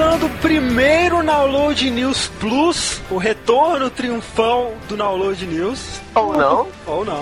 começando o primeiro Download News Plus, o retorno triunfal do Download News. Ou não. Ou não.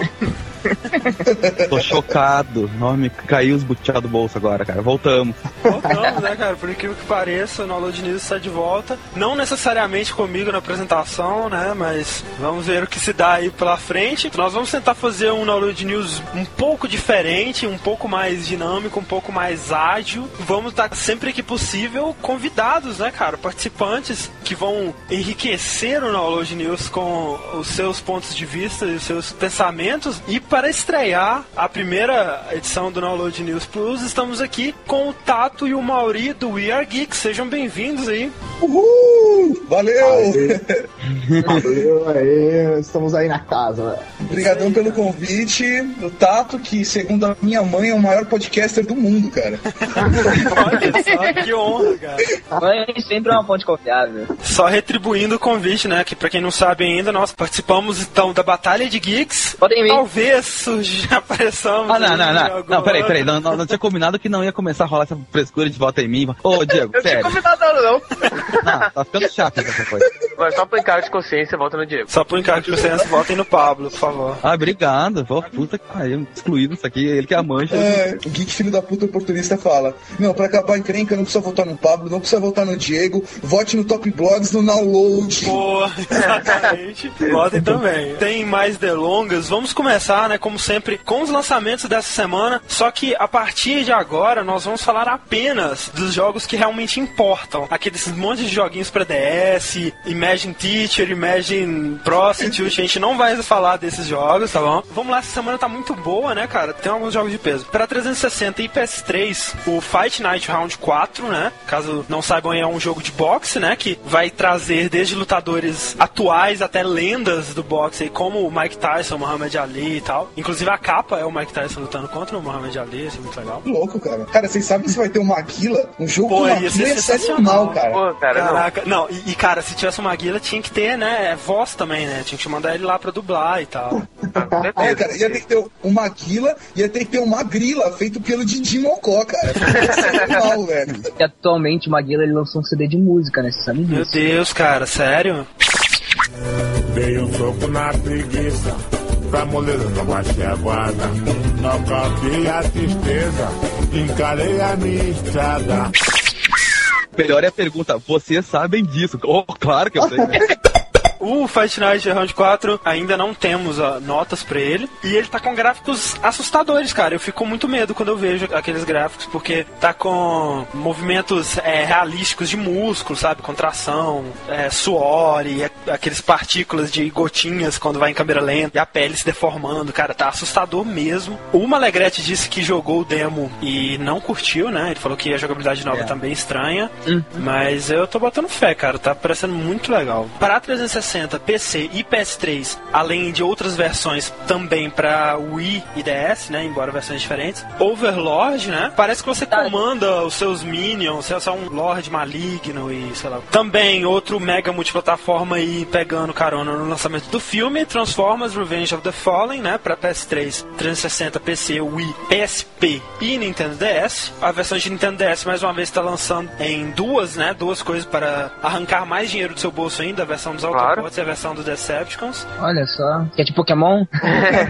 Tô chocado. Nome caiu os butiá do bolso agora, cara. Voltamos. Voltamos, né, cara? Por incrível que pareça, o Download News está de volta. Não necessariamente comigo na apresentação, né? Mas vamos ver o que se dá aí pela frente. Nós vamos tentar fazer um Download News um pouco diferente, um pouco mais dinâmico, um pouco mais ágil. Vamos estar sempre que possível convidados, né, cara? Participantes que vão enriquecer o Download News com os seus pontos de vista e os seus pensamentos. E para estrear a primeira edição do Download News Plus, estamos aqui com o Tato e o Mauri do We Are Geeks. Sejam bem-vindos aí. Uhul! Valeu! Valeu, aí, estamos aí na casa. Obrigadão pelo convite. O Tato, que segundo a minha mãe é o maior podcaster do mundo, cara. Olha só, que honra, cara. Mãe sempre é uma fonte confiável. Só retribuindo o convite, né? Que pra quem não sabe ainda, nós participamos então da Batalha de Geeks. Podem vir. Talvez surja, apareçamos. Ah, não, não, não. algum Não, peraí, peraí. Não, não, não tinha combinado que não ia começar a rolar essa frescura de volta em mim. Ô, Diego, Eu tinha sério. combinado não. Não, tá ficando chato essa coisa. Mas só por encargo de consciência, volta no Diego. Só por encargo de vocês, votem no Pablo, por favor. Ah, obrigado. Pô, puta que pariu. Excluído isso aqui. Ele que é a mancha. É, o Geek Filho da Puta oportunista fala: Não, pra acabar a encrenca, não precisa votar no Pablo, não precisa votar no Diego, vote no Top Blogs, no Download. Boa, exatamente. Votem também. Tem mais delongas. Vamos começar, né, como sempre, com os lançamentos dessa semana. Só que a partir de agora nós vamos falar apenas dos jogos que realmente importam. Aqueles monte de joguinhos pra DS, Imagine Teacher, Imagine Prostitute. A gente não vai falar desses jogos, tá bom? Vamos lá, essa semana tá muito boa, né, cara? Tem alguns jogos de peso. Pra 360 e PS3, o Fight Night Round 4, né? Caso não saibam, é um jogo de boxe, né? Que vai trazer desde lutadores atuais até lendas do boxe, como o Mike Tyson, Muhammad Ali e tal. Inclusive a capa é o Mike Tyson lutando contra o Muhammad Ali, isso é muito legal. Louco, cara. Cara, vocês sabem se vai ter uma Maguila? Um jogo Pô, com ia Maguila ser é sensacional. cara. Pô, cara, não. Caraca, não, e, e, cara, se tivesse uma guila, tinha que ter, né, voz também, né? Tinha que mandar ele lá pra dublar e tal. É, cara, ia ter que ter uma Maguila, ia ter que ter uma grila feito pelo Didi Mocó, cara. Sensacional, velho. E atualmente o Maguila ele lançou um CD de música, né? Você sabe Meu disso? Deus, cara, sério? Dei um soco na preguiça, pra moleza não baixei a guarda. Não cabia a tristeza, encarei a minha estrada. Melhor é a pergunta. Vocês sabem disso? Oh, claro que eu sei. O Fight Night Round 4 ainda não temos ó, notas pra ele. E ele tá com gráficos assustadores, cara. Eu fico com muito medo quando eu vejo aqueles gráficos, porque tá com movimentos é, realísticos de músculo, sabe? Contração, é, suor e é- aqueles partículas de gotinhas quando vai em câmera lenta e a pele se deformando, cara. Tá assustador mesmo. O Malegrete disse que jogou o demo e não curtiu, né? Ele falou que a jogabilidade nova É. tá bem estranha. Mas eu tô botando fé, cara. Tá parecendo muito legal. Para 360, PC e PS3, além de outras versões também para Wii e DS, né? Embora versões diferentes. Overlord, né? Parece que você comanda os seus minions, você é só um Lord maligno e sei lá. Também outro mega multiplataforma aí pegando carona no lançamento do filme, Transformers Revenge of the Fallen, né? Para PS3, 360, PC, Wii, PSP e Nintendo DS. A versão de Nintendo DS mais uma vez está lançando em duas, né? Duas coisas para arrancar mais dinheiro do seu bolso ainda, a versão dos Claro. E a versão dos Decepticons. Olha só. Que é tipo Pokémon?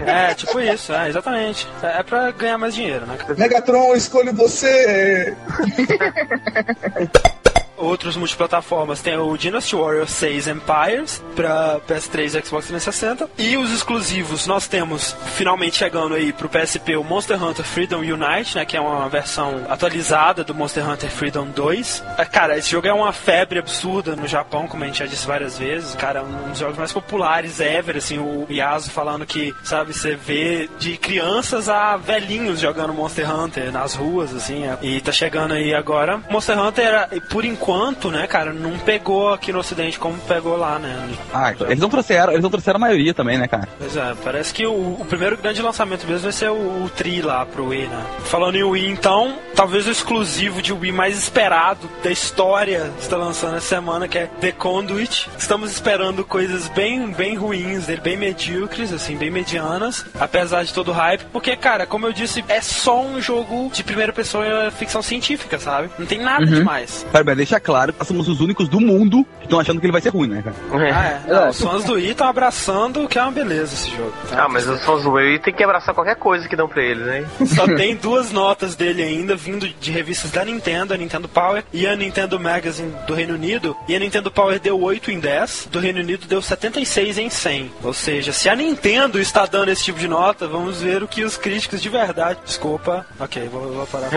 É, tipo isso, é, exatamente. É, é pra ganhar mais dinheiro, né? Megatron, eu escolho você. Outros multiplataformas tem o Dynasty Warriors 6 Empires para PS3 e Xbox 360. E os exclusivos, nós temos finalmente chegando aí pro PSP o Monster Hunter Freedom Unite, né, que é uma versão atualizada do Monster Hunter Freedom 2. É, Cara, esse jogo é uma febre absurda no Japão, como a gente já disse várias vezes. Cara, um dos jogos mais populares ever, assim, o Yasu falando que, sabe, você vê de crianças a velhinhos jogando Monster Hunter nas ruas, assim, é. e tá chegando aí agora. Monster Hunter, por enquanto, né, cara, não pegou aqui no ocidente como pegou lá, né? Ah, então, eles não trouxeram, eles não trouxeram a maioria também, né, cara? Pois é, parece que o, o primeiro grande lançamento mesmo vai ser o, o Tri lá pro Wii, né? Falando em Wii, então, talvez o exclusivo de Wii mais esperado da história está lançando essa semana, que é The Conduit. Estamos esperando coisas bem, bem ruins dele, bem medíocres, assim, bem medianas, apesar de todo o hype, porque, cara, como eu disse, é só um jogo de primeira pessoa ficção científica, sabe? Não tem nada demais. Pera, mas deixa claro que nós somos os únicos do mundo que estão achando que ele vai ser ruim, né, cara? Ah, é. Não, os fãs do Wii estão abraçando que é uma beleza esse jogo. Ah, mas os fãs do Wii tem que abraçar qualquer coisa que dão pra eles, hein? Só tem duas notas dele ainda, vindo de revistas da Nintendo, a Nintendo Power e a Nintendo Magazine do Reino Unido. E a Nintendo Power deu 8 em 10, do Reino Unido deu 76 em 100. Ou seja, se a Nintendo está dando esse tipo de nota, vamos ver o que os críticos de verdade. Desculpa. Ok, vou, vou parar.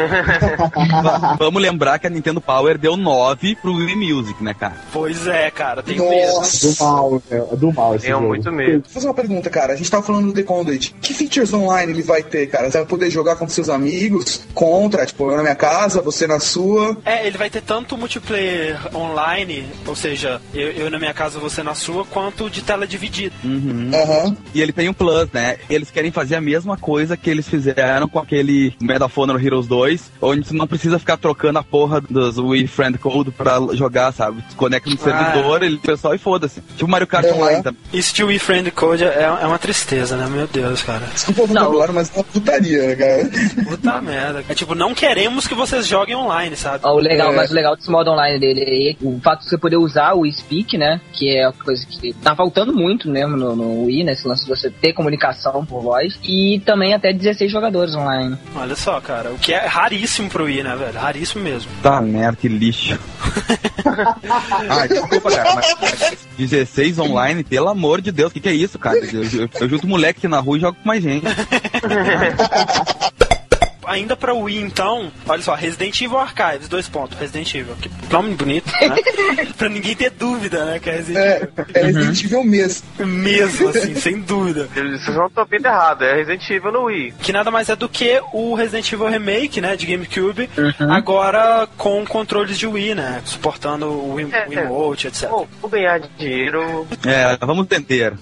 Va- Vamos lembrar que a Nintendo Power deu 9 pro Wii Music, né, cara? pois é, cara, tem mesmo. Nossa. Do mal, é, do mal esse Tenho jogo. muito medo. Vou fazer uma pergunta, cara. A gente tava falando do The Conduit. Que features online ele vai ter, cara? Você vai poder jogar com seus amigos? Contra, tipo, eu na minha casa, você na sua. É, ele vai ter tanto multiplayer online, ou seja, eu, eu na minha casa, você na sua, quanto de tela dividida. Aham. E ele tem um plus, né? Eles querem fazer a mesma coisa que eles fizeram com aquele Medal of Honor Heroes 2, onde tu não precisa ficar trocando a porra dos Wii Friend Code pra jogar, sabe? Conecta no servidor, ele pessoal e foda-se. Tipo Mario Kart Uhum. Online também. E e Friend Code é, é uma tristeza, né? Meu Deus, cara. Desculpa o vocabulário, mas é uma putaria, né, cara? Puta merda. É tipo, não queremos que vocês joguem online, sabe? Ó, o legal, É. mas o legal desse modo online dele aí, o fato de você poder usar o Speak, né? Que é uma coisa que tá faltando muito mesmo no, no Wii, né? Esse lance de você ter comunicação por voz. E também até 16 jogadores online. Olha só, cara. O que é raríssimo pro Wii, né, velho? Raríssimo mesmo. Tá merda, que lixo. ah, desculpa, cara, mas 16 online, pelo amor de Deus, o que, que é isso, cara? Eu, eu, eu junto moleque na rua e jogo com mais gente. Ainda pra Wii, então, olha só, Resident Evil Archives, dois pontos, Resident Evil. Que nome bonito, né? pra ninguém ter dúvida, né, que é Resident É, Evil. é Resident Evil mesmo. Mesmo, assim, sem dúvida. Vocês não estão vendo errado, é Resident Evil no Wii. Que nada mais é do que o Resident Evil Remake, né, de GameCube, Uhum. agora com controles de Wii, né, suportando o Wii, É, Wiimote, etc. Vou, vou ganhar dinheiro. É, vamos entender.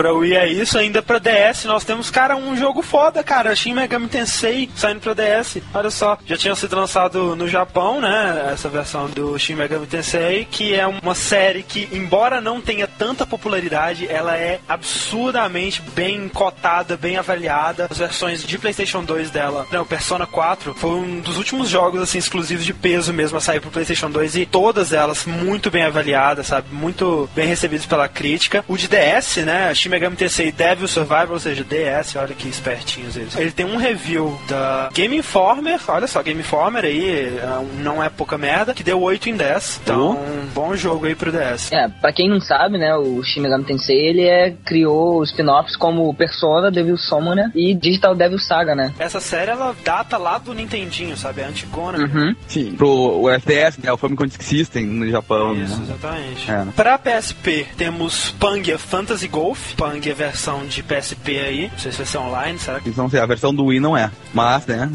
Pra Wii é isso, ainda pra DS nós temos, cara, um jogo foda, cara, Shin Megami Tensei saindo pra DS. Olha só, já tinha sido lançado no Japão, né, essa versão do Shin Megami Tensei, que é uma série que, embora não tenha tanta popularidade, ela é absurdamente bem cotada, bem avaliada. As versões de PlayStation 2 dela, né, o Persona 4, foi um dos últimos jogos assim exclusivos de peso mesmo a sair pro PlayStation 2 e todas elas muito bem avaliadas, sabe? Muito bem recebidas pela crítica. O de DS, né, Shin Megami Tensei Devil Survivor, ou seja, DS, olha que espertinhos eles. Ele tem um review da Game Informer, olha só, Game Informer aí, é não é pouca merda, que deu 8 em 10. Então, um bom jogo aí pro DS. É, pra quem não sabe, né, o Shin Megami Tensei, ele é, criou os spin-offs como Persona, Devil Summoner e Digital Devil Saga, né? Essa série, ela data lá do Nintendinho, sabe? É antigona. Uhum. Sim. Pro o FDS, né? O Famicom Disk System no Japão. Isso, né? exatamente. É. Pra PSP, temos Pangia Fantasy Golf. Pangia versão de PSP aí. Não sei se vai ser online, será que... Então, assim, a versão do Wii não é. Mas, né?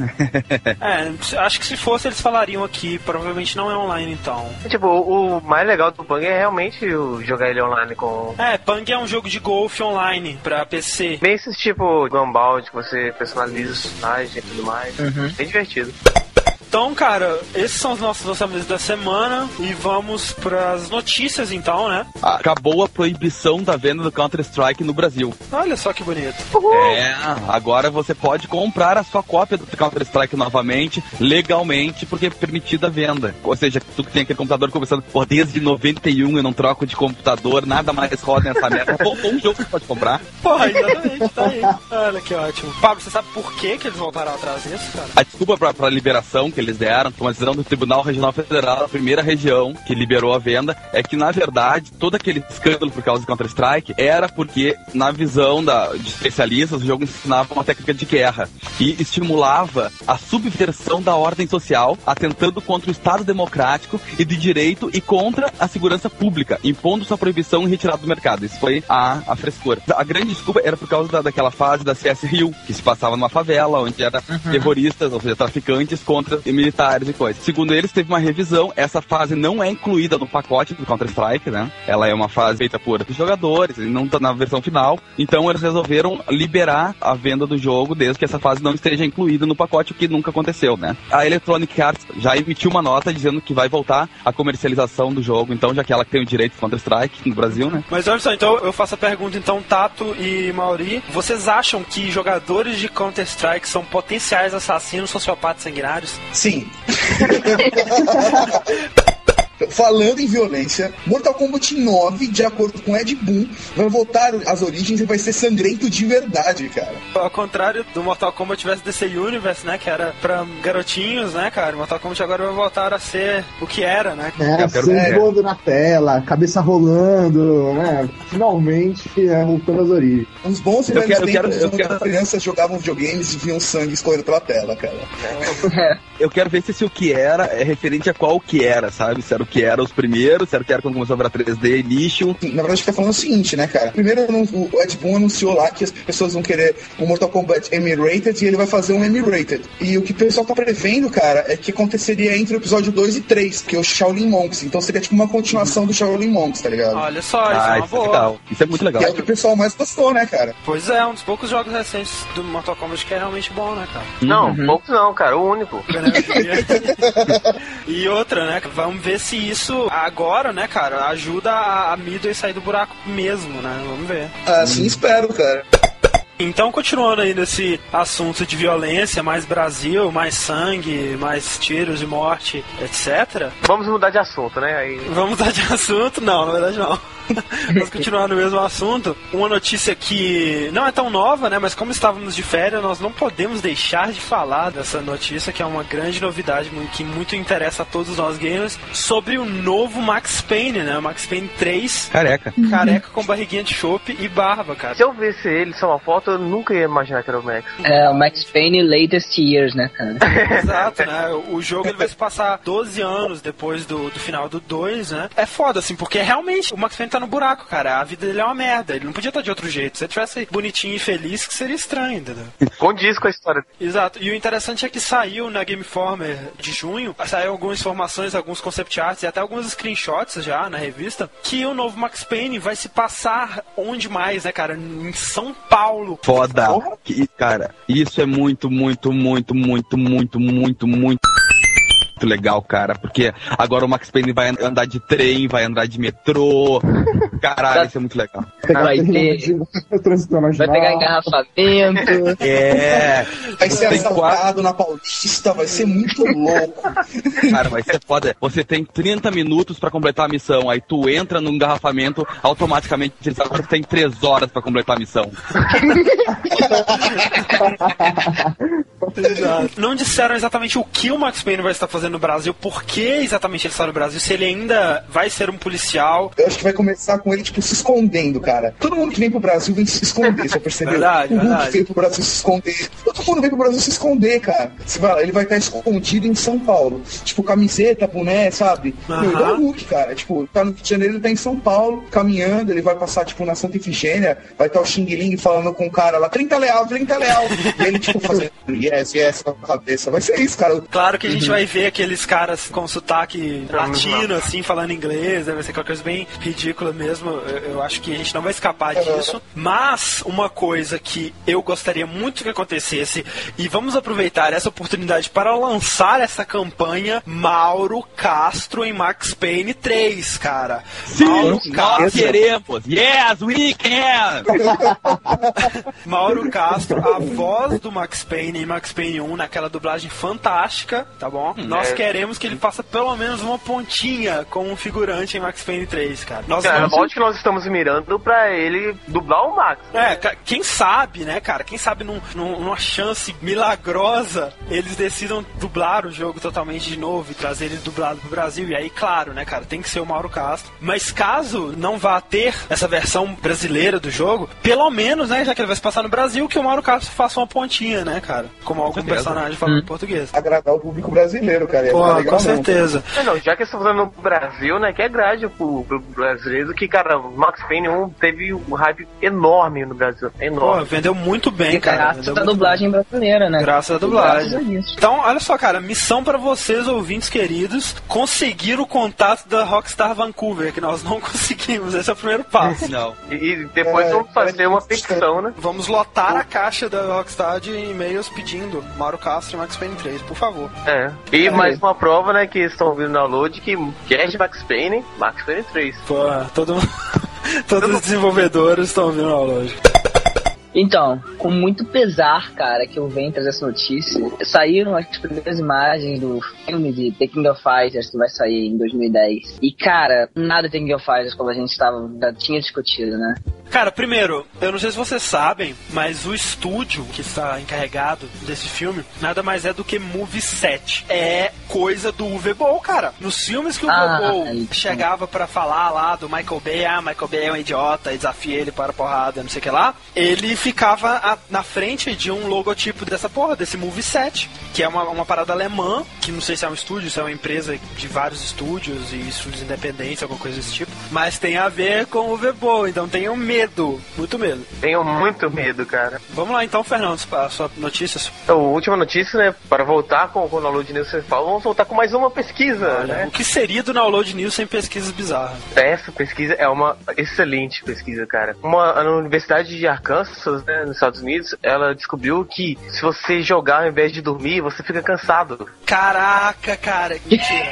É, acho que se fosse eles falariam aqui. Provavelmente não é online, então. Tipo, o mais legal do Pang é realmente jogar ele online com. É, Pangia é um jogo de golfe online pra PC. Bem esses tipo Gumball, que você personaliza os personagens e tudo mais. Uhum. Bem divertido. Então, cara, esses são os nossos lançamentos da semana. E vamos pras notícias, então, né? Acabou a proibição da venda do Counter-Strike no Brasil. Olha só que bonito. É, agora você pode comprar a sua cópia do Counter-Strike novamente, legalmente, porque é permitida a venda. Ou seja, tu que tem aquele computador começando, pô, desde 91 eu não troco de computador, nada mais roda nessa merda. Pô, um jogo que você pode comprar. Porra, exatamente, tá aí. Olha que ótimo. Pablo, você sabe por que, que eles voltaram atrás disso, cara? A desculpa pra, pra liberação que eles deram, foi uma decisão do Tribunal Regional Federal, a primeira região que liberou a venda, é que, na verdade, todo aquele escândalo por causa do Counter-Strike era porque, na visão da, de especialistas, o jogo ensinava uma técnica de guerra e estimulava a subversão da ordem social, atentando contra o Estado democrático e de direito e contra a segurança pública, impondo sua proibição e retirada do mercado. Isso foi a, a frescura. A grande desculpa era por causa da, daquela fase da CS Rio, que se passava numa favela, onde era terroristas, ou seja, traficantes contra militares e coisas. Segundo eles, teve uma revisão, essa fase não é incluída no pacote do Counter-Strike, né? Ela é uma fase feita por jogadores, e não tá na versão final. Então eles resolveram liberar a venda do jogo desde que essa fase não esteja incluída no pacote, o que nunca aconteceu, né? A Electronic Arts já emitiu uma nota dizendo que vai voltar a comercialização do jogo, então já que ela tem o direito do Counter-Strike no Brasil, né? Mas olha só, então eu faço a pergunta, então, Tato e Mauri, vocês acham que jogadores de Counter-Strike são potenciais assassinos, sociopatas sanguinários? Sim. Falando em violência, Mortal Kombat 9, de acordo com Ed Boon, vai voltar às origens e vai ser sangrento de verdade, cara. Ao contrário do Mortal Kombat vs DC Universe, né? Que era pra garotinhos, né, cara? Mortal Kombat agora vai voltar a ser o que era, né? É, quero sangue ver. voando na tela, cabeça rolando, né? Finalmente é, voltando às origens. Uns bons Eu quero- eu quero- tempos eu quando quero- as crianças jogavam videogames e viam sangue escorrendo pela tela, cara. Eu quero ver se esse o que era é referente a qual o que era, sabe? Se era o que era os primeiros, era o que era quando começou a virar 3D, lixo. Na verdade, tá falando o seguinte, né, cara? Primeiro, o Ed Boon anunciou lá que as pessoas vão querer o Mortal Kombat M-Rated e ele vai fazer um M-Rated. E o que o pessoal tá prevendo, cara, é que aconteceria entre o episódio 2 e 3, que é o Shaolin Monks. Então seria tipo uma continuação do Shaolin Monks, tá ligado? Olha só, isso é Ah, uma isso é boa. legal. Isso é muito legal. Que é o que o pessoal mais gostou, né, cara? Pois é, um dos poucos jogos recentes do Mortal Kombat que é realmente bom, né, cara? Não, poucos não, cara, o único. e outra, né? Vamos ver se isso agora, né, cara, ajuda a, a Midway sair do buraco mesmo, né? Vamos ver. Assim espero, cara. Então, continuando aí nesse assunto de violência, mais Brasil, mais sangue, mais tiros de morte, etc. Vamos mudar de assunto, né? Aí... Vamos mudar de assunto? Não, na verdade não. Vamos continuar no mesmo assunto. Uma notícia que não é tão nova, né? Mas como estávamos de férias, nós não podemos deixar de falar dessa notícia, que é uma grande novidade que muito interessa a todos nós gamers, sobre o novo Max Payne, né? O Max Payne 3, Careca. careca com barriguinha de chope e barba, cara. Se eu visse ele só uma foto, eu nunca ia imaginar que era o Max. É, o Max Payne Latest Years, né, cara? Exato, né? O jogo ele vai se passar 12 anos depois do, do final do 2, né? É foda, assim, porque realmente o Max Payne tá no buraco, cara. A vida dele é uma merda. Ele não podia estar de outro jeito. Se ele tivesse bonitinho e feliz, que seria estranho, entendeu? Condiz com a história. Exato. E o interessante é que saiu na Game Informer de junho, saiu algumas informações, alguns concept arts e até alguns screenshots já na revista, que o novo Max Payne vai se passar onde mais, né, cara? Em São Paulo. Foda. Que, cara, isso é muito, muito, muito, muito, muito, muito, muito legal, cara. Porque agora o Max Payne vai andar de trem, vai andar de metrô. Caralho, isso é muito legal. Vai ter- Vai pegar engarrafamento. É. Vai ser Tem assaltado quatro- na Paulista, vai ser muito louco. Cara, vai ser foda. Você tem 30 minutos pra completar a missão. Aí tu entra no engarrafamento, automaticamente ele sabe que você tem 3 horas pra completar a missão. Não disseram exatamente o que o Max Payne vai estar fazendo no Brasil, por que exatamente ele está no Brasil, se ele ainda vai ser um policial. Eu acho que vai começar com ele, tipo, se escondendo, cara. Todo mundo que vem pro Brasil vem se esconder, você percebeu? Verdade, o Hulk verdade. veio pro Brasil se esconder. Todo mundo vem pro Brasil se esconder, cara. Ele vai estar escondido em São Paulo. Tipo, camiseta, boné, sabe? Igual o Hulk, cara. Tipo, tá no Rio de Janeiro, ele tá em São Paulo, caminhando, ele vai passar, tipo, na Santa Efigênia, vai estar o Xing Ling falando com o cara lá, 30 leal, 30 leal. e ele, tipo, fazendo yes, yes, com a cabeça. Vai ser isso, cara. Claro que a gente vai ver aqueles caras com sotaque latino, assim, falando inglês, né? vai ser aquela coisa bem ridícula mesmo. Eu, eu acho que a gente não vai escapar disso. Mas uma coisa que eu gostaria muito que acontecesse, e vamos aproveitar essa oportunidade para lançar essa campanha Mauro Castro em Max Payne 3, cara. Mauro Nós Castro. queremos! Yes, we can! Mauro Castro, a voz do Max Payne em Max Payne 1, naquela dublagem fantástica, tá bom? Nós é. queremos que ele faça pelo menos uma pontinha como um figurante em Max Payne 3, cara. Nós Cara, vamos... que nós estamos mirando pra ele dublar o Max. É, ca- quem sabe, né, cara? Quem sabe num, num- numa chance milagrosa eles decidam dublar o jogo totalmente de novo e trazer ele dublado pro Brasil. E aí, claro, né, cara, tem que ser o Mauro Castro. Mas caso não vá ter essa versão brasileira do jogo, pelo menos, né, já que ele vai se passar no Brasil, que o Mauro Castro faça uma pontinha, né, cara? Como algum personagem falando em português. Agradar o público brasileiro, cara. Ia Pô, legal com certeza. É, não, já que estão falando no Brasil, né, que é grade pro, pro brasileiro, que, cara, o Max Payne 1 teve um hype enorme no Brasil. Pô, Enorme. vendeu muito bem, cara. Graças à dublagem brasileira, né? Graças à dublagem. Graças a isso. Então, olha só, cara, missão pra vocês, ouvintes queridos, conseguir o contato da Rockstar Vancouver, que nós não conseguimos. Esse é o primeiro passo. Não. E, e depois É, vamos fazer parece uma que- petição, né? Vamos lotar a caixa da Rockstar de e-mails pedindo Mauro Castro e Max Payne 3, por favor. É. E mais uma prova, né, que estão ouvindo no download, que de Max Payne, Max Payne 3. Pô, todo mundo- todos os desenvolvedores estão vindo ao loja. Então, com muito pesar, cara, que eu venho trazer essa notícia, saíram as primeiras imagens do filme de The King of Fighters que vai sair em 2010. E, cara, nada The King of Fighters como a gente tava, já tinha discutido, né? Cara, primeiro, eu não sei se vocês sabem, mas o estúdio que está encarregado desse filme nada mais é do que Movie Set. É coisa do Uwe Boll, cara. Nos filmes que o Ah, Uwe Boll então. chegava pra falar lá do Michael Bay, ah, Michael Bay é um idiota, e desafia ele para a porrada, não sei o que lá, ele ficava a- na frente de um logotipo dessa porra, desse Movie Set, que é uma, uma parada alemã, que não sei se é um estúdio, se é uma empresa de vários estúdios e estúdios independentes, alguma coisa desse tipo, mas tem a ver com o Boll, então tenham medo, muito medo. Tenho muito medo, cara. Vamos lá então, Fernando, a sua notícia. Então, última notícia, né? Para voltar com, o download news principal, vamos voltar com mais uma pesquisa, Olha, né? o que seria do Download News sem pesquisas bizarras? Essa pesquisa é uma excelente pesquisa, cara. Uma na Universidade de Arkansas, né, nos Estados Unidos, ela descobriu que se você jogar ao invés de dormir, você fica cansado. Caraca, cara, que mentira.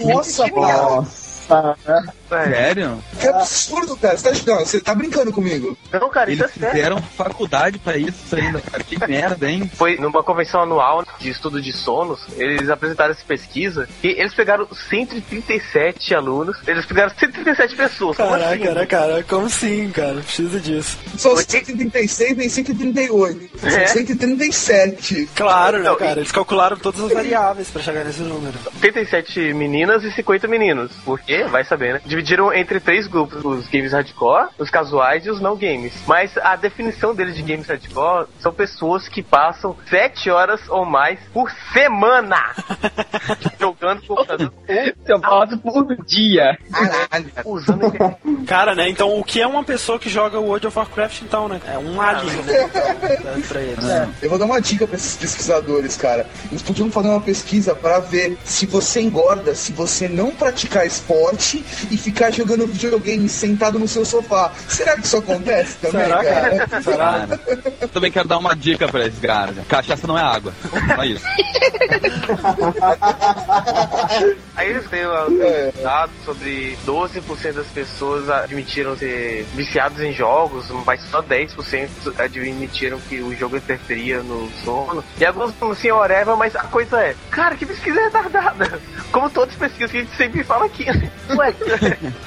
Nossa. Nossa. É. Sério? Que absurdo, cara. Você tá, não, você tá brincando comigo. Não, cara, isso Eles é sério. fizeram faculdade pra isso ainda, cara. Que merda, hein? Foi numa convenção anual de estudo de sonos, eles apresentaram essa pesquisa e eles pegaram 137 alunos, eles pegaram 137 pessoas. Como assim? Caraca, né, cara? Como sim, cara? Precisa disso. São 136 nem 138. São É. 137. Claro, né, Não, cara? e- Eles calcularam todas as variáveis pra chegar nesse número. 87 meninas e 50 meninos. Por quê? Vai saber, né? Dividiram entre três grupos: os games hardcore, os casuais e os não games. Mas a definição deles de games hardcore são pessoas que passam 7 horas ou mais por semana jogando computador Eu passo por dia. Caralho. usando. Cara, né? Então o que é uma pessoa que joga World of Warcraft, então, né? É um alien, né? Pra- pra eles. Eu vou dar uma dica pra esses pesquisadores, cara. Eles podiam fazer uma pesquisa pra ver se você engorda, se você não praticar esporte e ficar jogando videogame sentado no seu sofá. Será que isso acontece também, Será, cara? cara? Será? Cara, eu também quero dar uma dica pra esses caras. Cachaça não é água. Só isso. Aí eles têm lá É. dados sobre 12% das pessoas admitiram ser viciados em jogos, mas só 10% admitiram que o jogo interferia no sono. E alguns falam assim, whatever, mas a coisa é, cara, que pesquisa retardada. Como todas as pesquisas que a gente sempre fala aqui. né? Ué,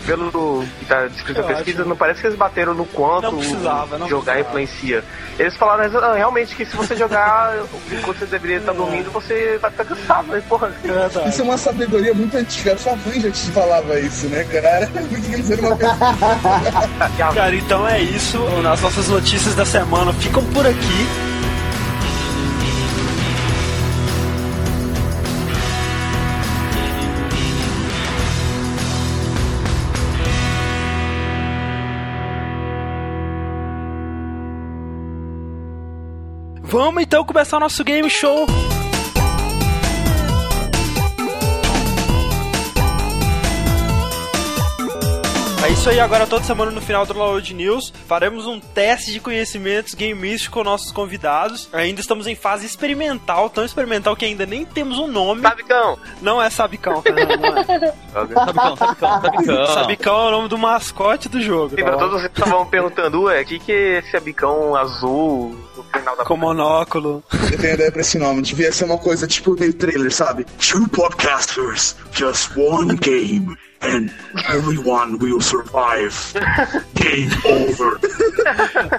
pelo que tá descrito na pesquisa, acho. não parece que eles bateram no quanto Não precisava, não jogar precisava. influencia. Eles falaram ah, realmente que se você jogar enquanto você deveria estar dormindo, você vai ficar cansado, né? Porra. É. Isso é uma sabedoria muito antiga. Sua mãe já te falava isso, né, cara? Muito que eles eram uma. Cara, então é isso. As nossas notícias da semana ficam por aqui. Vamos então começar o nosso game show. É isso aí, agora toda semana no final do Download News faremos um teste de conhecimentos gameísticos com nossos convidados. Ainda estamos em fase experimental, tão experimental que ainda nem temos um nome. Sabicão! Não é Sabicão, Fernando, não é. Sabicão, sabicão, sabicão. Sabicão é o nome do mascote do jogo. Tá? pra todos vocês que estavam perguntando, ué, o que, que é esse abicão azul no final da Com monóculo. Eu tenho ideia pra esse nome. Devia ser uma coisa tipo meio trailer, sabe? Two podcasters, just one game, and everyone will survive. Game over.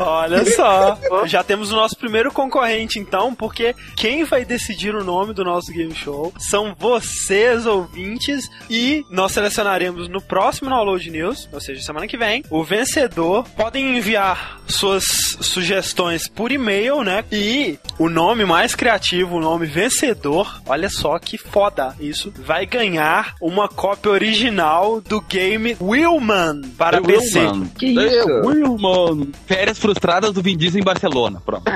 Olha só. Já temos o nosso primeiro concorrente, então, porque quem vai decidir o nome do nosso game show são vocês, ouvintes, e nós selecionaremos no próximo Download News, ou seja, semana que vem, o vencedor. Podem enviar suas sugestões por e-mail, né? E o nome mais criativo, o nome vencedor, olha só que foda isso, vai ganhar uma cópia original do game Willman para É PC. Willman. Que isso? É Willman. Férias frustradas do Vin Diesel em Barcelona. Pronto.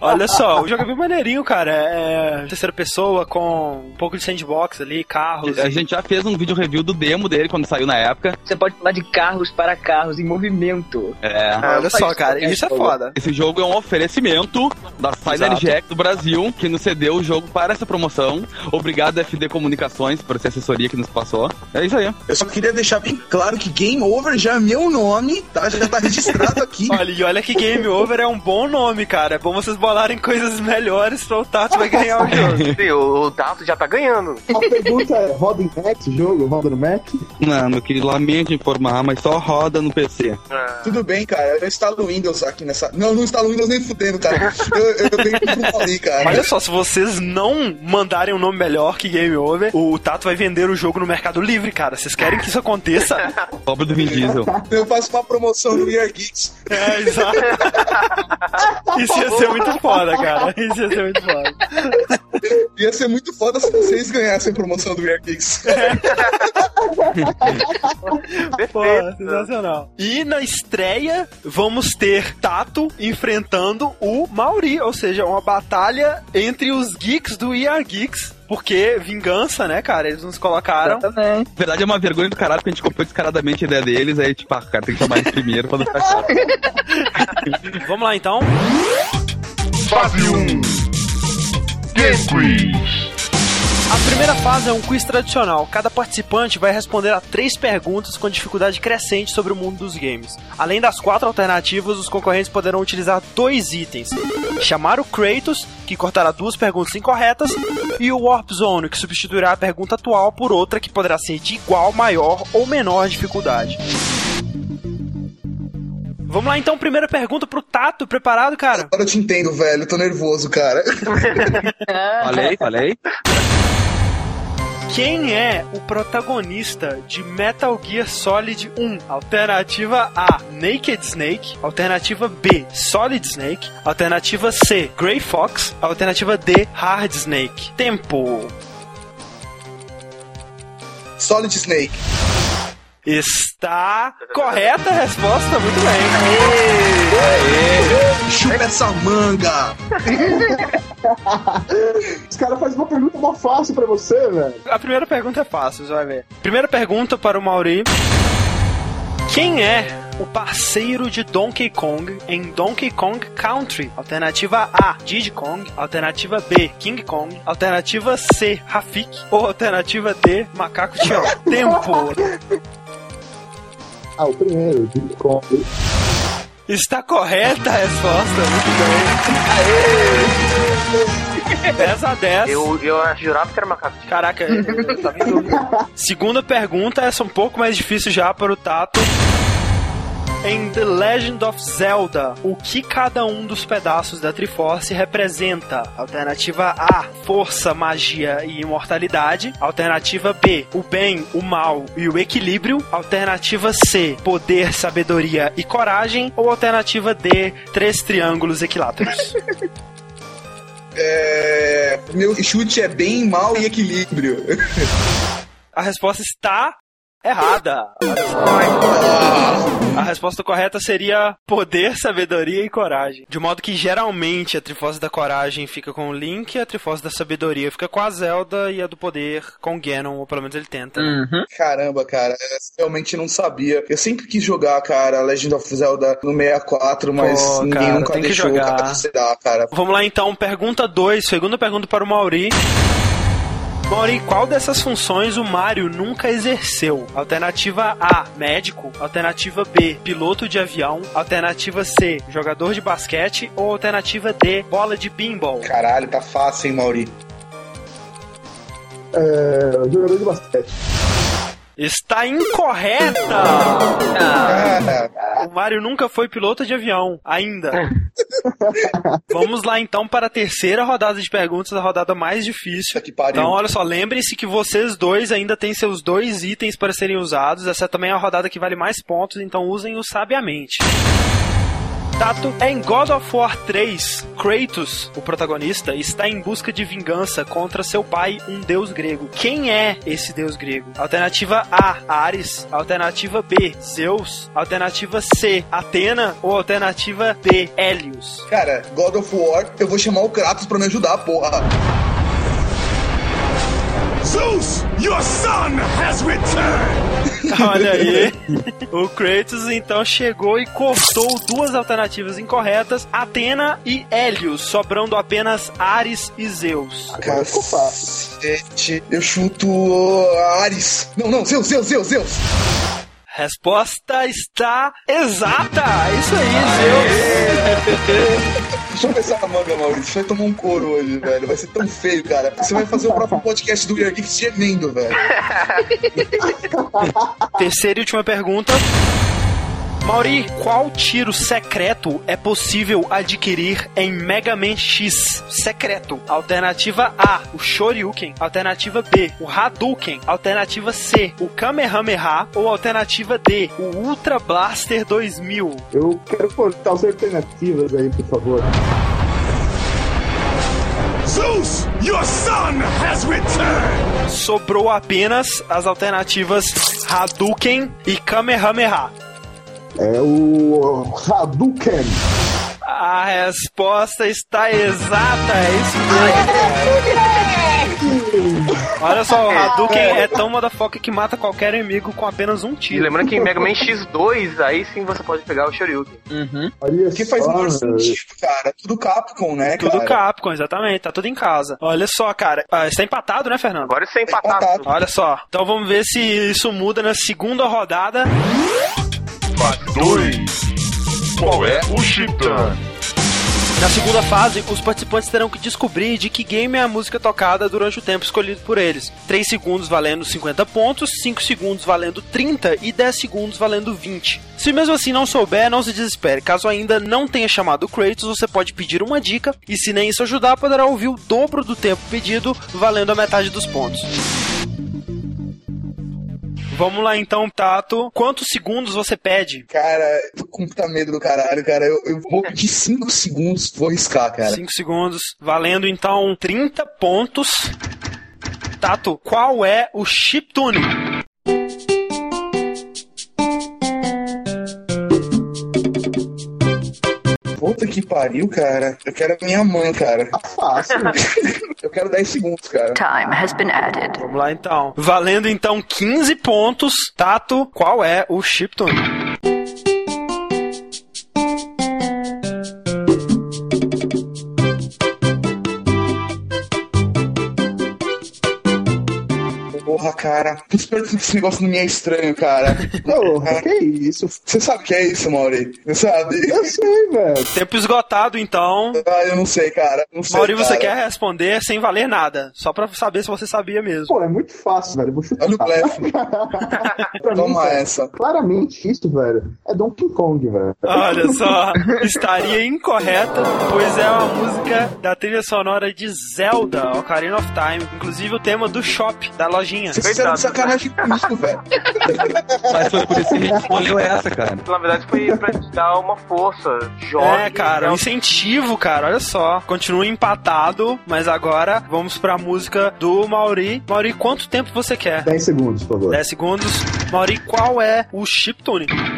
Olha só, o jogo é bem maneirinho, cara. É terceira pessoa com um pouco de sandbox ali, carros. A gente já fez um vídeo review do demo dele quando saiu na época. Você pode falar de carros para carros em movimento. É. Olha só, cara, isso é foda. Esse jogo é um oferecimento da Synergec do Brasil, que nos cedeu o jogo para essa promoção. Obrigado, FD Comunicações, por essa assessoria que nos passou. É isso aí. Eu só queria deixar bem claro que Game Over já é meu nome, tá? Já tá registrado aqui. Olha, e olha que Game Over é um bom nome, cara. É bom vocês bolarem coisas melhores pra o Tato vai ganhar o jogo. Sim, o, o Tato já tá ganhando. A pergunta é: roda em Mac esse jogo? Roda no Mac? Não, meu querido, lamento informar, mas só roda no PC. Ah, Tudo bem, cara. Eu instalo Windows aqui nessa. Não, não instalo Windows nem fudendo, cara. Eu, eu tenho que ali, cara. Olha só, se vocês não mandarem um nome melhor que Game Over, o Tato vai vender o jogo no Mercado Livre, cara. Vocês querem que isso aconteça? Pobre do Vin Diesel. Eu faço uma promoção no Year Geeks. É, exato. Isso ia ser muito foda, cara. Isso ia ser muito foda. Ia ser muito foda se vocês ganhassem a promoção do Year Geeks. Pô, perfeito. sensacional. E na estreia, vamos ter Tato enfrentando o Mauri, ou seja, uma batalha entre os geeks do ER Geeks. Porque vingança, né, cara? Eles nos colocaram. Exatamente. Na verdade é uma vergonha do caralho, porque a gente copiou descaradamente a ideia deles, aí tipo, ah, cara, tem que chamar eles primeiro pra não ficar chato. Vamos lá então. Fase 1 Game Quiz A primeira fase é um quiz tradicional. Cada participante vai responder a três perguntas com dificuldade crescente sobre o mundo dos games. Além das quatro alternativas, os concorrentes poderão utilizar dois itens: chamar o Kratos, que cortará duas perguntas incorretas, e o Warp Zone, que substituirá a pergunta atual por outra que poderá ser de igual, maior ou menor dificuldade. Vamos lá então, primeira pergunta pro Tato, preparado, cara? Agora eu te entendo, velho. Eu tô nervoso, cara. Falei, falei. Quem é o protagonista de Metal Gear Solid 1? Alternativa A, Naked Snake. Alternativa B, Solid Snake. Alternativa C, Grey Fox. Alternativa D, Hard Snake. Tempo. Solid Snake. Está correta a resposta, muito bem. Chupa essa manga. Os caras fazem uma pergunta mó fácil pra você, velho. A primeira pergunta é fácil, você vai ver. Primeira pergunta para o Mauri. Quem é o parceiro de Donkey Kong em Donkey Kong Country? Alternativa A, Diddy Kong. Alternativa B, King Kong. Alternativa C, Rafik. Ou alternativa D, Macaco Tião. Tempo. Ah, o primeiro, de Kong. Está correta a resposta, muito bem. 10 a 10. Eu, eu jurava que era macaco. Caraca, eu tava em dúvida. Segunda pergunta, essa é um pouco mais difícil já para o Tato. Em The Legend of Zelda, o que cada um dos pedaços da Triforce representa? Alternativa A, força, magia e imortalidade. Alternativa B, o bem, o mal e o equilíbrio. Alternativa C, poder, sabedoria e coragem. Ou alternativa D, três triângulos equiláteros. É... Meu chute é bem, mal e equilíbrio. A resposta está errada. A resposta correta seria poder, sabedoria e coragem. De modo que geralmente a Triforce da Coragem fica com o Link, a Triforce da Sabedoria fica com a Zelda e a do Poder com o Ganon, ou pelo menos ele tenta. Uhum. Caramba, cara, eu realmente não sabia. Eu sempre quis jogar, cara, Legend of Zelda no 64, mas Pô, ninguém cara, nunca tem que deixou jogar. cara, dar, cara. Vamos lá então, pergunta 2, segunda pergunta para o Mauri. Mauri, qual dessas funções o Mario nunca exerceu? Alternativa A, médico. Alternativa B, piloto de avião. Alternativa C, jogador de basquete. Ou alternativa D, bola de pinball. Caralho, tá fácil, hein, Mauri? É, jogador de basquete. Está incorreta! O Mario nunca foi piloto de avião, ainda. Vamos lá então para a terceira rodada de perguntas, a rodada mais difícil. Então, olha só, lembrem-se que vocês dois ainda têm seus dois itens para serem usados. Essa também é a rodada que vale mais pontos, então usem-os sabiamente. Tato, em God of War 3, Kratos, o protagonista, está em busca de vingança contra seu pai, um deus grego. Quem é esse deus grego? Alternativa A, Ares. Alternativa B, Zeus. Alternativa C, Atena. Ou alternativa D, Hélios. cara, God of War, eu vou chamar o Kratos pra me ajudar, porra. Zeus, your son has returned! Olha aí. O Kratos então chegou e cortou duas alternativas incorretas: Atena e Hélios, sobrando apenas Ares e Zeus. Agora ficou fácil. Cacete, Eu chuto uh, Ares. Não, não, Zeus, Zeus, Zeus, Zeus. Resposta está exata! Isso aí, Zeus. Deixa eu pensar na manga, Maurício. Você vai tomar um couro hoje, velho. Vai ser tão feio, cara. Você vai fazer o próprio podcast do Weird Geeks gemendo, velho. Terceira e última pergunta. Mauri, qual tiro secreto é possível adquirir em Mega Man X? Secreto. Alternativa A, o Shoryuken. Alternativa B, o Hadouken. Alternativa C, o Kamehameha. Ou alternativa D, o Ultra Blaster 2000. Eu quero cortar as alternativas aí, por favor. Zeus, your son has returned! Sobrou apenas as alternativas Hadouken e Kamehameha. É o Hadouken. A resposta está exata, é isso mesmo. Olha só, o Hadouken é tão motherfucker que mata qualquer inimigo com apenas um E tiro. lembrando que em Mega Man X2, aí sim você pode pegar o Shoryuken. Uhum. Olha Que faz menor velho. sentido, cara. Tudo Capcom, né, Tudo cara? Capcom, exatamente, tá tudo em casa. Olha só, cara, ah, está empatado, né, Fernando? Agora isso é empatado. Empatado. Olha só, então vamos ver se isso muda na segunda rodada. Fase 2. Qual é o Chitã? Na segunda fase, os participantes terão que descobrir de que game é a música tocada durante o tempo escolhido por eles. 3 segundos valendo 50 pontos, 5 segundos valendo 30 e 10 segundos valendo 20. Se mesmo assim não souber, não se desespere. Caso ainda não tenha chamado o Kratos, você pode pedir uma dica e se nem isso ajudar, poderá ouvir o dobro do tempo pedido, valendo a metade dos pontos. Vamos lá então, Tato. Quantos segundos você pede? Cara, tô com puta medo do caralho, cara. Eu, eu vou de 5 segundos, vou riscar, cara. 5 segundos, valendo então 30 pontos. Tato, qual é o chiptune? Puta que pariu, cara. Eu quero a minha mãe, cara. Tá fácil. Eu quero 10 segundos, cara. Time has been added. Vamos lá então. Valendo então 15 pontos. Tato, qual é o chiptune? Porra, cara. Espero que esse negócio não me é estranho, cara. Porra, que isso? Você sabe o que é isso, Mauri? Você sabe? Eu sei, velho. Tempo esgotado então. Ah, eu não sei, cara. Não sei, Mauri, você cara. quer responder sem valer nada. Só pra saber se você sabia mesmo. Pô, é muito fácil, velho. Vou chutar. Olha o blefe. Mim, Toma cara, essa. Claramente isso, velho. É Donkey Kong, velho. Olha só, estaria incorreta, pois é uma música da trilha sonora de Zelda, Ocarina of Time. Inclusive o tema do shop, da lojinha. Vocês fizeram de sacanagem comigo, velho. Mas foi por isso que a gente escolheu essa, cara. Na verdade foi pra te dar uma força. Jogue. É, cara, um incentivo, cara, olha só. Continua empatado, mas agora vamos pra música do Mauri. Mauri, quanto tempo você quer? 10 segundos, por favor. 10 segundos. Mauri, qual é o chiptune? Porra,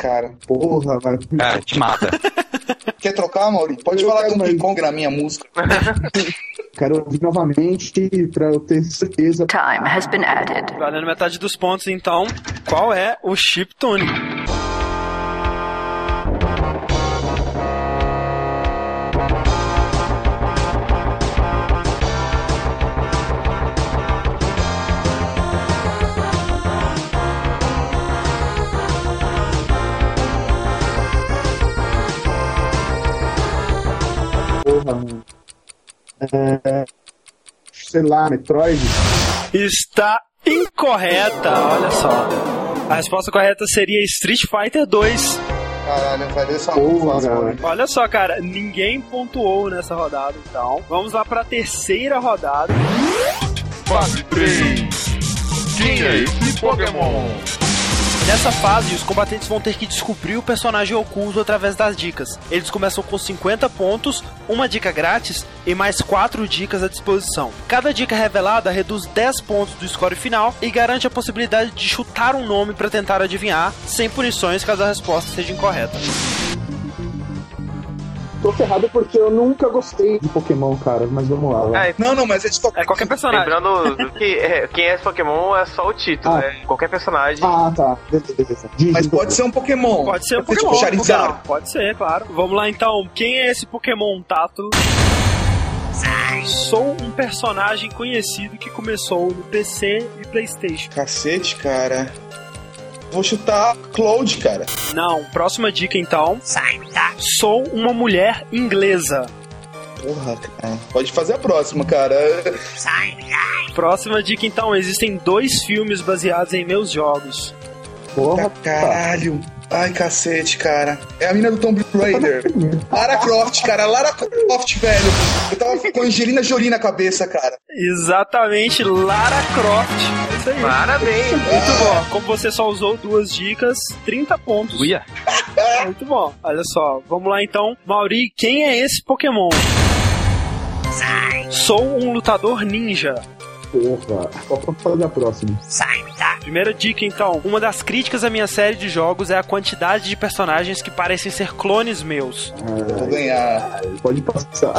cara. Porra, velho. Cara, te mata. Quer trocar, Mauri? Pode Eu falar quero Donkey. Kong na minha música. Quero ouvir novamente pra eu ter certeza. Time has been added. Valendo metade dos pontos, então. Qual é o chiptune? Porra. É... Sei lá, Metroid. Está incorreta, olha só. A resposta correta seria Street Fighter 2. Caralho, essa não Porra. Olha só, cara, ninguém pontuou nessa rodada, então. Vamos lá pra terceira rodada. Fase 3. Quem é esse Pokémon? Nessa fase, os combatentes vão ter que descobrir o personagem oculto através das dicas. Eles começam com 50 pontos, uma dica grátis e mais 4 dicas à disposição. Cada dica revelada reduz 10 pontos do score final e garante a possibilidade de chutar um nome para tentar adivinhar, sem punições caso a resposta seja incorreta. Tô ferrado porque eu nunca gostei de Pokémon, cara. Mas vamos lá, vai. É, Não, não, mas é de qualquer... É qualquer personagem. lembrando que é, quem é esse Pokémon é só o título, Ah. né? Qualquer personagem. Ah, tá. Beleza, beleza. Diz, Mas pode ser um Pokémon. Pode ser um tipo Pokémon. Charizard. Pode ser, claro. Vamos lá então. Quem é esse Pokémon, Tato? Sou um personagem conhecido que começou no PC e PlayStation. Cacete, cara. Vou chutar Cloud, cara. Não, próxima dica então. Sou uma mulher inglesa. Porra, cara. Pode fazer a próxima, cara. Próxima dica então. Existem dois filmes baseados em meus jogos. Porra, Tá, caralho. Ai, cacete, cara. É a mina do Tomb Raider. Lara Croft, cara. Lara Croft, velho. Eu tava com Angelina Jolie na cabeça, cara. Exatamente, Lara Croft. Isso aí. Parabéns! Muito bom. Como você só usou duas dicas, 30 pontos. Uia. Muito bom. Olha só, vamos lá então. Mauri, quem é esse Pokémon? Sou um lutador ninja. porra. Só pra fazer a próxima. Primeira dica então. Uma das críticas à minha série de jogos é a quantidade de personagens que parecem ser clones meus. Vou ganhar. Ai, pode passar.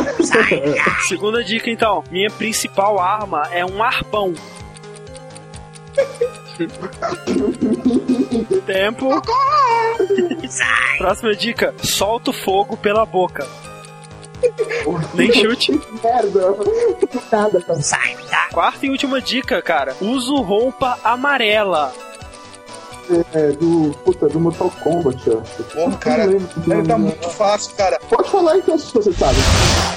Segunda dica então. Minha principal arma é um arpão. Tempo. Próxima dica. Solto fogo pela boca. Nem chute. Merda. Nada, cara. Quarta e última dica, cara. Uso roupa amarela. É, do, puta, do Mortal Kombat, acho. Porra, cara. Nome. tá muito fácil, cara. Pode falar então se você sabe.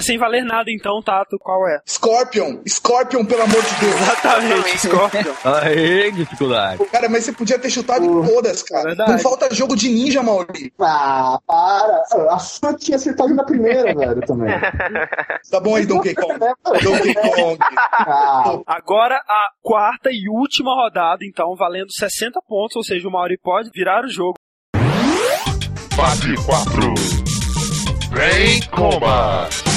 Sem valer nada, então, Tato, qual é? Scorpion. Scorpion, pelo amor de Deus. Exatamente, Scorpion. Aê, que dificuldade. Cara, mas você podia ter chutado em todas, cara. Verdade. Não falta jogo de ninja, Mauri. Ah, para. A sua tinha acertado na primeira, velho, também. Tá bom aí, Donkey Kong. Donkey Kong. Ah, Agora a quarta e última rodada, então, valendo 60 pontos, ou seja, o Mauri pode virar o jogo. Fase 4. Brain Combat.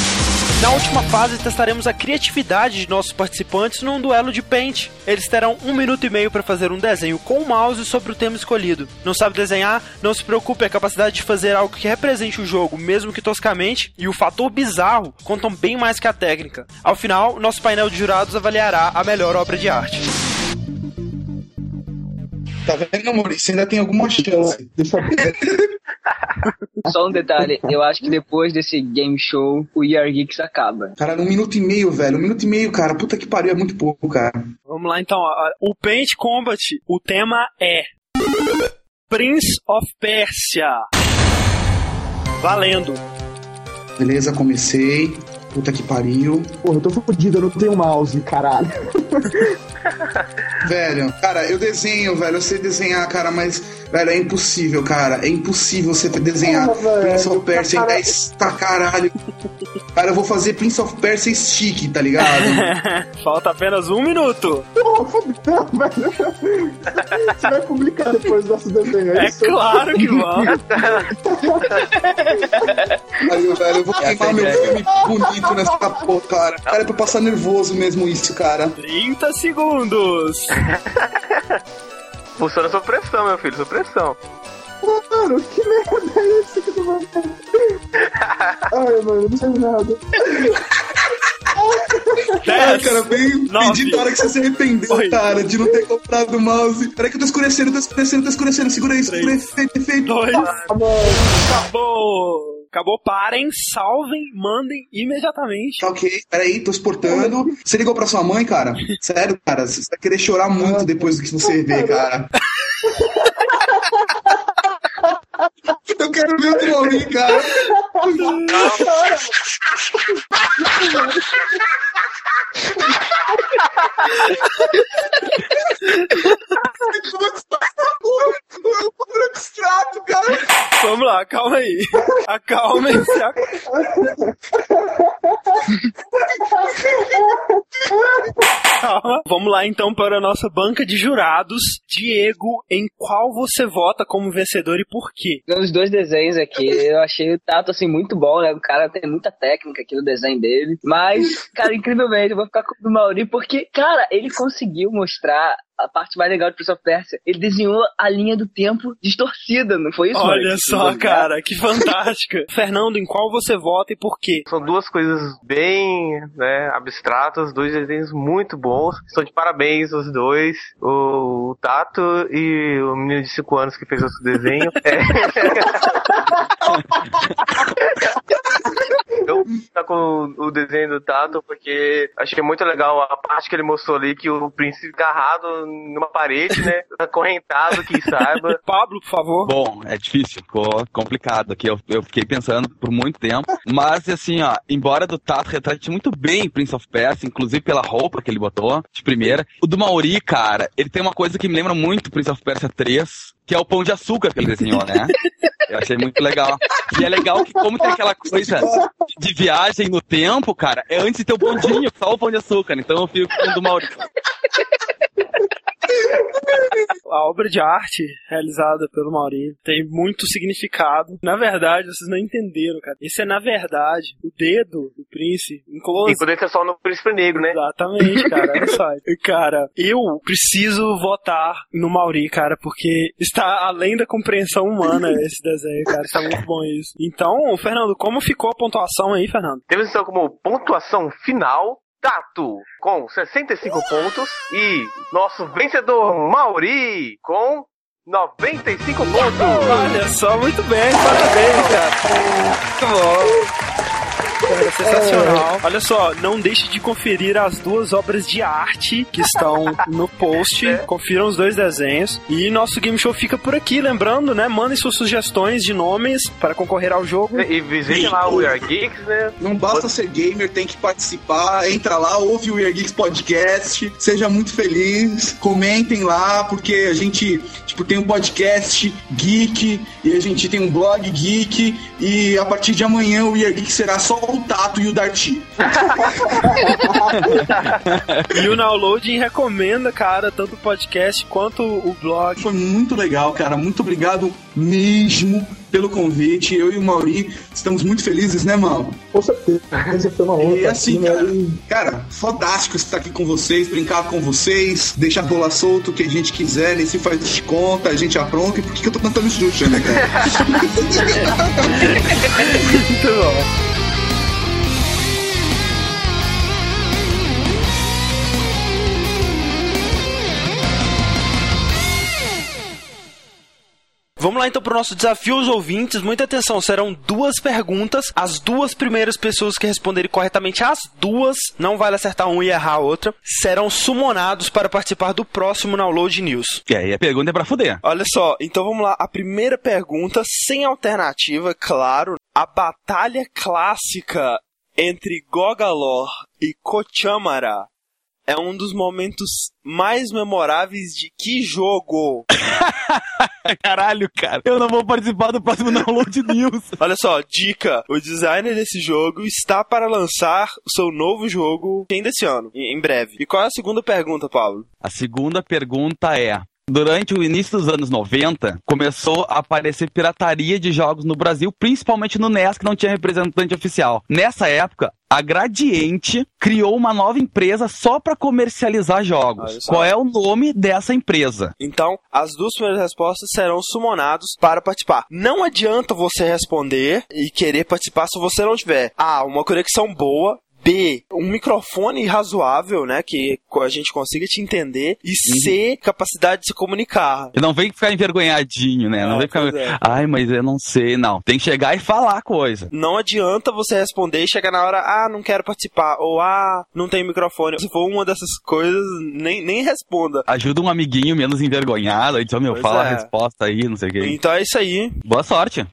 Na última fase, testaremos a criatividade de nossos participantes num duelo de Paint. Eles terão um minuto e meio para fazer um desenho com o mouse sobre o tema escolhido. Não sabe desenhar? Não se preocupe, a capacidade de fazer algo que represente o jogo, mesmo que toscamente, e o fator bizarro contam bem mais que a técnica. Ao final, nosso painel de jurados avaliará a melhor obra de arte. Tá vendo, Maurício? Ainda tem alguma chance. deixa eu ver. Só um detalhe, eu acho que depois desse game show, o ER Geeks acaba. Cara, num minuto e meio, velho. Um minuto e meio, cara. Puta que pariu, é muito pouco, cara. Vamos lá então. O Paint Combat, o tema é Prince of Persia. Valendo. Beleza, comecei. Puta que pariu. Porra, eu tô fodido, eu não tenho mouse, caralho. Velho, cara, eu desenho, velho. Eu sei desenhar, cara, mas, velho, é impossível, cara. É impossível você desenhar Porra, velho. Prince of Persia em Caralho. 10. Tá caralho. Cara, eu vou fazer Prince of Persia stick, tá ligado? Falta apenas um minuto. Porra, fodeu, velho. Você vai publicar depois do nosso desenho, é É isso? claro que vamos. Aí, velho, eu vou queimar meu filme bonito nessa porra, cara. Cara, é pra passar nervoso mesmo isso, cara. 30 segundos. Funciona sob pressão, meu filho, sob pressão. Mano, que merda é isso que eu tô fazendo? Ai, mano, não sei nada. 10. cara, bem nove, pedi na hora que você se arrependeu, oito, cara, de não ter comprado o mouse. Peraí que eu tô escurecendo, tô escurecendo, tô escurecendo. Segura aí, segura aí. Feito, feito. 2. Ah, mano. Acabou. Acabou. Parem, salvem, mandem imediatamente. Tá ok, peraí, tô exportando. Você ligou pra sua mãe, cara? Sério, cara, você vai querer chorar muito depois do que você vê, cara. Eu quero ver o Trolling, cara. Um Vamos lá, calma aí. Acalmem-se. Calma. Vamos lá então para a nossa banca de jurados. Diego, em qual você vota como vencedor e por quê? Os dois desenhos aqui, eu achei o Tato assim muito bom, né? O cara tem muita técnica aqui no desenho dele. Mas, cara, incrivelmente, eu vou ficar com o Mauri, porque, cara, ele conseguiu mostrar a parte mais legal do Prince of Persia, ele desenhou a linha do tempo distorcida, não foi isso? Olha só, cara, que fantástica. Fernando, em qual você vota e por quê? São duas coisas bem né, abstratas, dois desenhos muito bons. Estão de parabéns os dois, o Tato e o menino de 5 anos que fez esse desenho. É. Eu tá com o desenho do Tato porque achei muito legal a parte que ele mostrou ali que o príncipe agarrado numa parede, né? Acorrentado, quem saiba. Pablo, por favor. Bom, é difícil, ficou complicado aqui. Eu, eu fiquei pensando por muito tempo. Mas, assim, ó, embora do Tato retrate muito bem Prince of Persia, inclusive pela roupa que ele botou de primeira, o do Mauri, cara, ele tem uma coisa que me lembra muito Prince of Persia 3, que é o pão de açúcar que ele desenhou, né? Eu achei muito legal. E é legal que, como tem aquela coisa de viagem no tempo, cara, é antes de ter o bondinho, só o pão de açúcar. Então eu fico com o do Mauri. A obra de arte realizada pelo Maurício tem muito significado. Na verdade, vocês não entenderam, cara. Esse é, na verdade, o dedo do príncipe em close. E poder ser só no príncipe negro, né? Exatamente, cara. Olha só. Cara, eu preciso votar no Mauri, cara, porque está além da compreensão humana esse desenho, cara. Está muito bom isso. Então, Fernando, como ficou a pontuação aí, Fernando? Temos então como pontuação final Tato com 65 pontos e nosso vencedor Mauri com 95 pontos. Olha só, muito bem, parabéns, cara. Muito bom. Cara, sensacional. Olha só, não deixe de conferir as duas obras de arte que estão no post. Confiram os dois desenhos. E nosso game show fica por aqui. Lembrando, né? Mandem suas sugestões de nomes para concorrer ao jogo. E visitem lá o We Are Geeks, né? Não basta ser gamer, tem que participar. Entra lá, ouve o We Are Geeks Podcast. Seja muito feliz. Comentem lá, porque a gente tipo, tem um podcast geek e a gente tem um blog geek. E a partir de amanhã o We Are Geeks será só o Tato e o Darty. E o Downloading recomenda, cara, tanto o podcast quanto o blog. Foi muito legal, cara. Muito obrigado mesmo pelo convite. Eu e o Mauri estamos muito felizes, né, Mal? Com certeza, foi uma honra. E assim, aqui, né? cara, cara, fantástico estar aqui com vocês, brincar com vocês, deixar a bola solta o que a gente quiser, nem se faz de conta, a gente apronta. E por que que eu tô cantando Xuxa, né, cara? Muito bom. Vamos lá então para o nosso desafio aos ouvintes. Muita atenção, serão duas perguntas. As duas primeiras pessoas que responderem corretamente as duas, não vale acertar uma e errar a outra, serão sumonados para participar do próximo Download News. E aí a pergunta é pra fuder. Olha só, então vamos lá. A primeira pergunta, sem alternativa, claro. A batalha clássica entre Gogalor e Kochamara é um dos momentos mais memoráveis de que jogo? Caralho, cara. Eu não vou participar do próximo Download News. Olha só, dica: o designer desse jogo está para lançar o seu novo jogo ainda esse ano, em em breve. E qual é a segunda pergunta, Paulo? A segunda pergunta é: Durante o início dos anos 90, começou a aparecer pirataria de jogos no Brasil, principalmente no NES, que não tinha representante oficial. Nessa época, a Gradiente criou uma nova empresa só para comercializar jogos. só. Qual é o nome dessa empresa? Então, as duas primeiras respostas serão sumonados para participar. Não adianta você responder e querer participar se você não tiver A, uma conexão boa, B, um microfone razoável, né, que a gente consiga te entender, e C, capacidade de se comunicar. Não vem ficar envergonhadinho, né? Não Ah, vem ficar. é. Ai, mas eu não sei. Não. Tem que chegar e falar a coisa. Não adianta você responder e chegar na hora, ah, não quero participar, ou ah, não tem microfone. Se for uma dessas coisas, nem, nem responda. Ajuda um amiguinho menos envergonhado. Ó, meu, Pois fala é. a resposta aí, não sei o quê. Então é isso aí. Boa sorte.